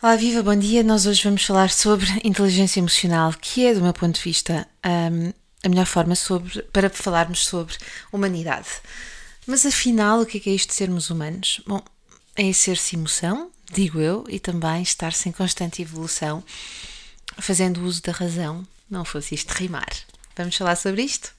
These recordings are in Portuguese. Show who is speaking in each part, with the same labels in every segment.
Speaker 1: Olá, viva, bom dia. Nós hoje vamos falar sobre inteligência emocional, que é, do meu ponto de vista, um, a melhor forma sobre, para falarmos sobre humanidade. Mas afinal, o que é, que é isto de sermos humanos? Bom, é ser-se emoção, digo eu, e também estar-se em constante evolução, fazendo uso da razão, não fosse isto rimar. Vamos falar sobre isto?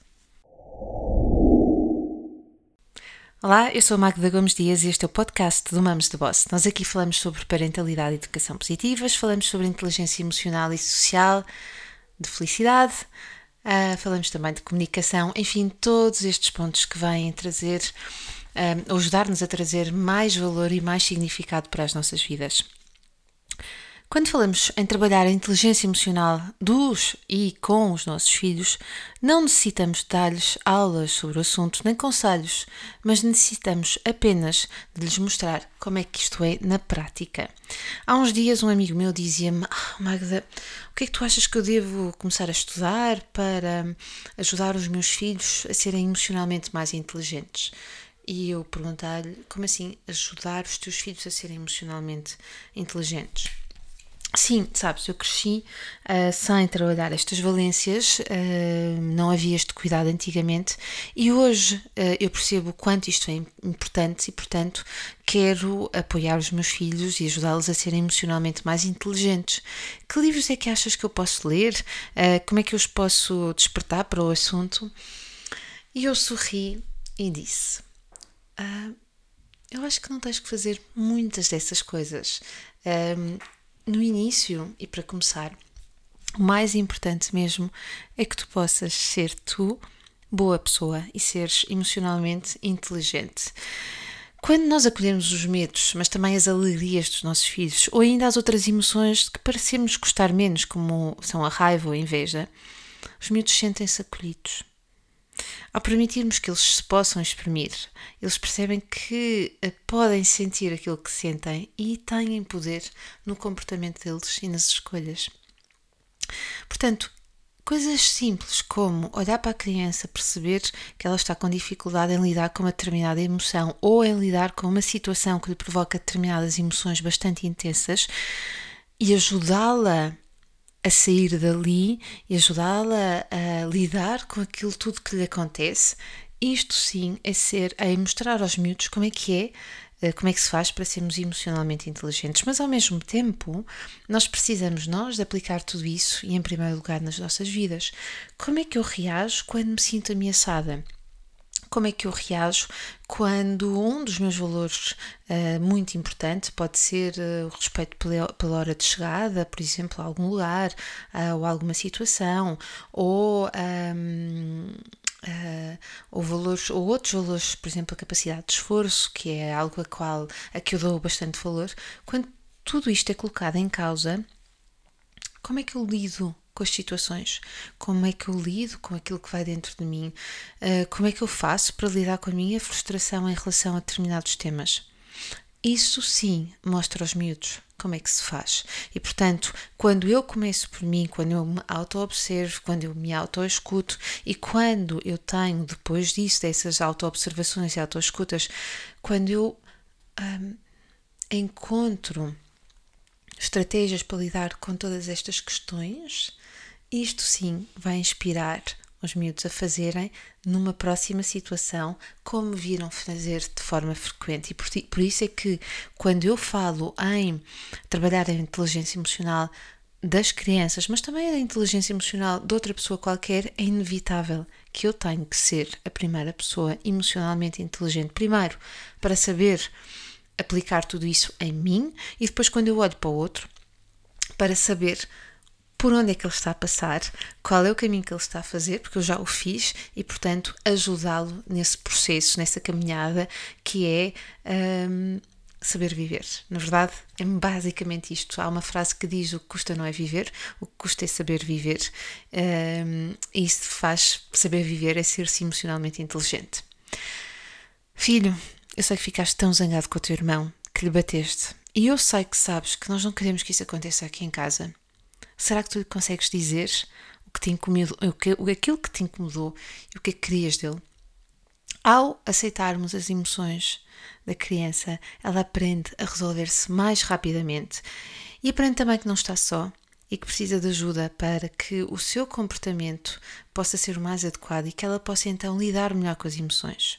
Speaker 1: Olá, eu sou a Magda Gomes Dias e este é o podcast do Mamos de Boss. Nós aqui falamos sobre parentalidade e educação positivas, falamos sobre inteligência emocional e social, de felicidade, uh, falamos também de comunicação, enfim, todos estes pontos que vêm trazer, uh, ajudar-nos a trazer mais valor e mais significado para as nossas vidas. Quando falamos em trabalhar a inteligência emocional dos e com os nossos filhos, não necessitamos dar-lhes aulas sobre o assunto nem conselhos, mas necessitamos apenas de lhes mostrar como é que isto é na prática. Há uns dias um amigo meu dizia-me: ah, Magda, o que é que tu achas que eu devo começar a estudar para ajudar os meus filhos a serem emocionalmente mais inteligentes? E eu perguntei-lhe: como assim ajudar os teus filhos a serem emocionalmente inteligentes? Sim, sabes, eu cresci uh, sem trabalhar estas valências, uh, não havia este cuidado antigamente e hoje uh, eu percebo o quanto isto é importante e, portanto, quero apoiar os meus filhos e ajudá-los a serem emocionalmente mais inteligentes. Que livros é que achas que eu posso ler? como é que eu os posso despertar para o assunto? E eu sorri e disse: Eu acho que não tens que fazer muitas dessas coisas no início e para começar, o mais importante mesmo é que tu possas ser tu, boa pessoa e seres emocionalmente inteligente. Quando nós acolhemos os medos, mas também as alegrias dos nossos filhos, ou ainda as outras emoções que parecemos gostar menos, como são a raiva ou a inveja, os miúdos sentem-se acolhidos. Ao permitirmos que eles se possam exprimir, eles percebem que eh, podem sentir aquilo que sentem e têm poder no comportamento deles e nas escolhas. Portanto, coisas simples como olhar para a criança, perceber que ela está com dificuldade em lidar com uma determinada emoção ou em lidar com uma situação que lhe provoca determinadas emoções bastante intensas e ajudá-la a sair dali e ajudá-la a lidar com aquilo tudo que lhe acontece. Isto sim é ser, é mostrar aos miúdos como é que é, eh, como é que se faz para sermos emocionalmente inteligentes, mas ao mesmo tempo nós precisamos nós de aplicar tudo isso e em primeiro lugar nas nossas vidas. Como é que eu reajo quando me sinto ameaçada? Como é que eu reajo quando um dos meus valores uh, muito importante pode ser uh, o respeito pela, pela, hora de chegada, por exemplo, a algum lugar uh, ou alguma situação, ou. Um, Uh, ou valores ou outros valores, por exemplo, a capacidade de esforço, que é algo a qual a que eu dou bastante valor. Quando tudo isto é colocado em causa, como é que eu lido com as situações, como é que eu lido com aquilo que vai dentro de mim, uh, como é que eu faço para lidar com a minha frustração em relação a determinados temas. Isso sim mostra aos miúdos como é que se faz. E portanto, quando eu começo por mim, quando eu me auto-observo, quando eu me auto-escuto e quando eu tenho, depois disso, dessas auto-observações e auto-escutas, quando eu um, encontro estratégias para lidar com todas estas questões, isto sim vai inspirar os miúdos a fazerem numa próxima situação como viram fazer de forma frequente. E por, por isso é que quando eu falo em trabalhar a inteligência emocional das crianças, mas também a inteligência emocional de outra pessoa qualquer, é inevitável que eu tenho que ser a primeira pessoa emocionalmente inteligente. Primeiro, para saber aplicar tudo isso em mim e depois, quando eu olho para o outro, para saber por onde é que ele está a passar, qual é o caminho que ele está a fazer, porque eu já o fiz e, portanto, ajudá-lo nesse processo, nessa caminhada que é um, saber viver. Na verdade, é basicamente isto. Há uma frase que diz: o que custa não é viver, o que custa é saber viver. Um, e isso faz saber viver é ser-se emocionalmente inteligente. Filho, eu sei que ficaste tão zangado com o teu irmão que lhe bateste. E eu sei que sabes que nós não queremos que isso aconteça aqui em casa. Será que tu consegues dizer o que te incomodou, o que, aquilo que te incomodou e o que é que querias dele? Ao aceitarmos as emoções da criança, ela aprende a resolver-se mais rapidamente E aprende também que não está só e que precisa de ajuda para que o seu comportamento possa ser o mais adequado e que ela possa então lidar melhor com as emoções.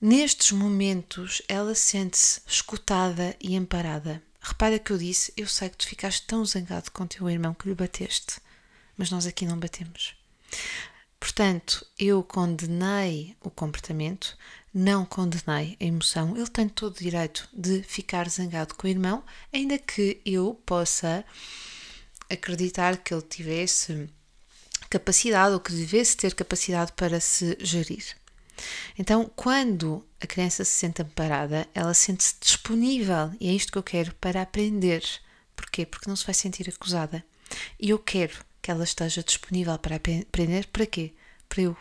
Speaker 1: Nestes momentos, ela sente-se escutada e amparada. Repara que eu disse: Eu sei que tu ficaste tão zangado com teu irmão que lhe bateste, mas nós aqui não batemos. Portanto, eu condenei o comportamento, não condenei a emoção. Ele tem todo o direito de ficar zangado com o irmão, ainda que eu possa acreditar que ele tivesse capacidade ou que devesse ter capacidade para se gerir. Então, quando a criança se sente amparada, ela sente-se disponível e é isto que eu quero para aprender. Porquê? Porque não se vai sentir acusada. E eu quero que ela esteja disponível para aprender. Para quê? Para eu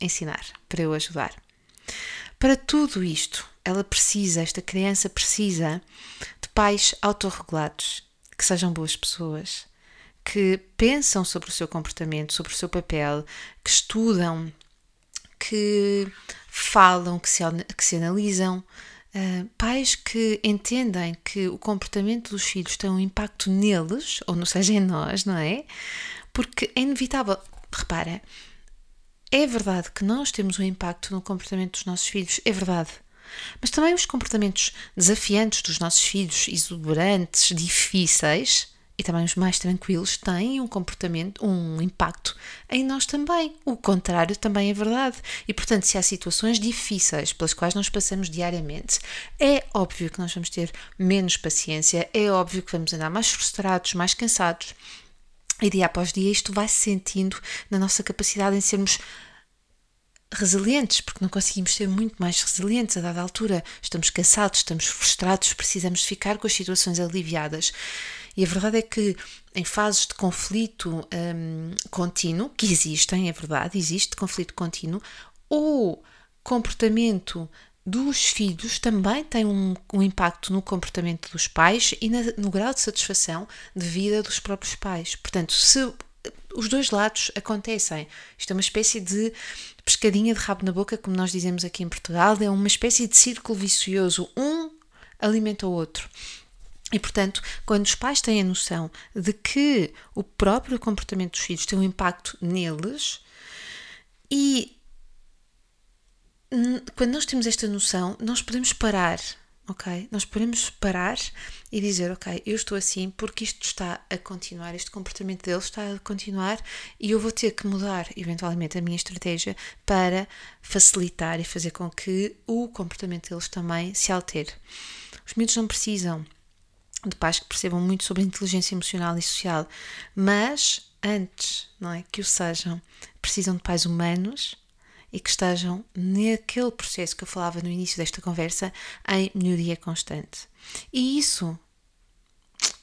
Speaker 1: ensinar, para eu ajudar. Para tudo isto, ela precisa, esta criança precisa de pais autorregulados, que sejam boas pessoas, que pensam sobre o seu comportamento, sobre o seu papel, que estudam, que falam, que se, que se analisam, uh, pais que entendem que o comportamento dos filhos tem um impacto neles, ou não seja, em nós, não é? Porque é inevitável. Repara, é verdade que nós temos um impacto no comportamento dos nossos filhos, é verdade. Mas também os comportamentos desafiantes dos nossos filhos, exuberantes, difíceis, e também os mais tranquilos têm um comportamento, um impacto em nós também. O contrário também é verdade. E portanto, se há situações difíceis pelas quais nós passamos diariamente, é óbvio que nós vamos ter menos paciência, é óbvio que vamos andar mais frustrados, mais cansados. E dia após dia isto vai se sentindo na nossa capacidade em sermos resilientes, porque não conseguimos ser muito mais resilientes a dada altura. Estamos cansados, estamos frustrados, precisamos ficar com as situações aliviadas. E a verdade é que em fases de conflito um, contínuo, que existem, é verdade, existe conflito contínuo, o comportamento dos filhos também tem um, um, impacto no comportamento dos pais e na, no grau de satisfação de vida dos próprios pais. Portanto, se os dois lados acontecem, isto é uma espécie de pescadinha de rabo na boca, como nós dizemos aqui em Portugal, é uma espécie de círculo vicioso, um alimenta o outro. E, portanto, quando os pais têm a noção de que o próprio comportamento dos filhos tem um impacto neles e quando nós temos esta noção, nós podemos parar, ok? Nós podemos parar e dizer, ok, eu estou assim porque isto está a continuar, este comportamento deles está a continuar e eu vou ter que mudar eventualmente a minha estratégia para facilitar e fazer com que o comportamento deles também se altere. Os miúdos não precisam de pais que percebam muito sobre inteligência emocional e social, mas antes, não é, que o sejam, precisam de pais humanos e que estejam naquele processo que eu falava no início desta conversa em melhoria constante. E isso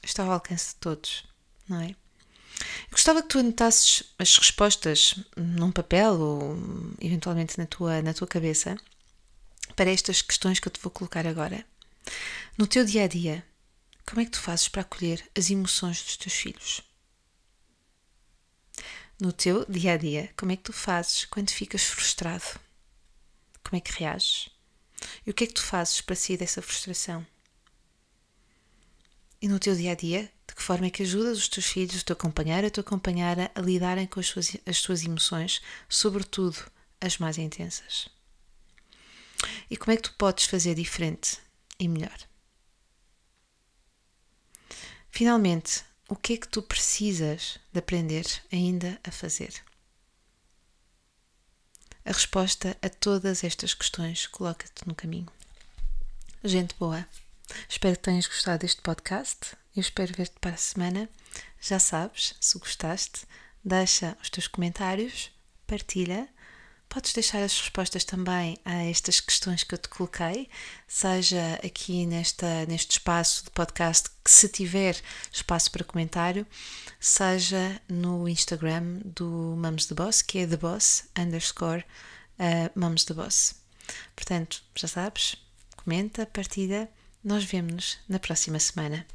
Speaker 1: está ao alcance de todos, não é? Eu gostava que tu anotasses as respostas num papel ou eventualmente na tua, na tua cabeça para estas questões que eu te vou colocar agora. No teu dia a dia, como é que tu fazes para acolher as emoções dos teus filhos? No teu dia a dia, como é que tu fazes quando ficas frustrado? Como é que reages? E o que é que tu fazes para sair dessa frustração? E no teu dia a dia, de que forma é que ajudas os teus filhos, o teu companheiro, a tua companheira a lidarem com as suas, as suas emoções, sobretudo as mais intensas? E como é que tu podes fazer diferente e melhor? Finalmente, o que é que tu precisas de aprender ainda a fazer? A resposta a todas estas questões coloca-te no caminho. Gente boa, espero que tenhas gostado deste podcast. Eu espero ver-te para a semana. Já sabes, se gostaste, deixa os teus comentários, partilha Podes deixar as respostas também a estas questões que eu te coloquei, seja aqui nesta, neste espaço de podcast, que se tiver espaço para comentário, seja no Instagram do Mums the Boss, que é The Boss underscore uh, Mums the Boss. Portanto, já sabes, comenta, partilha, nós vemos-nos na próxima semana.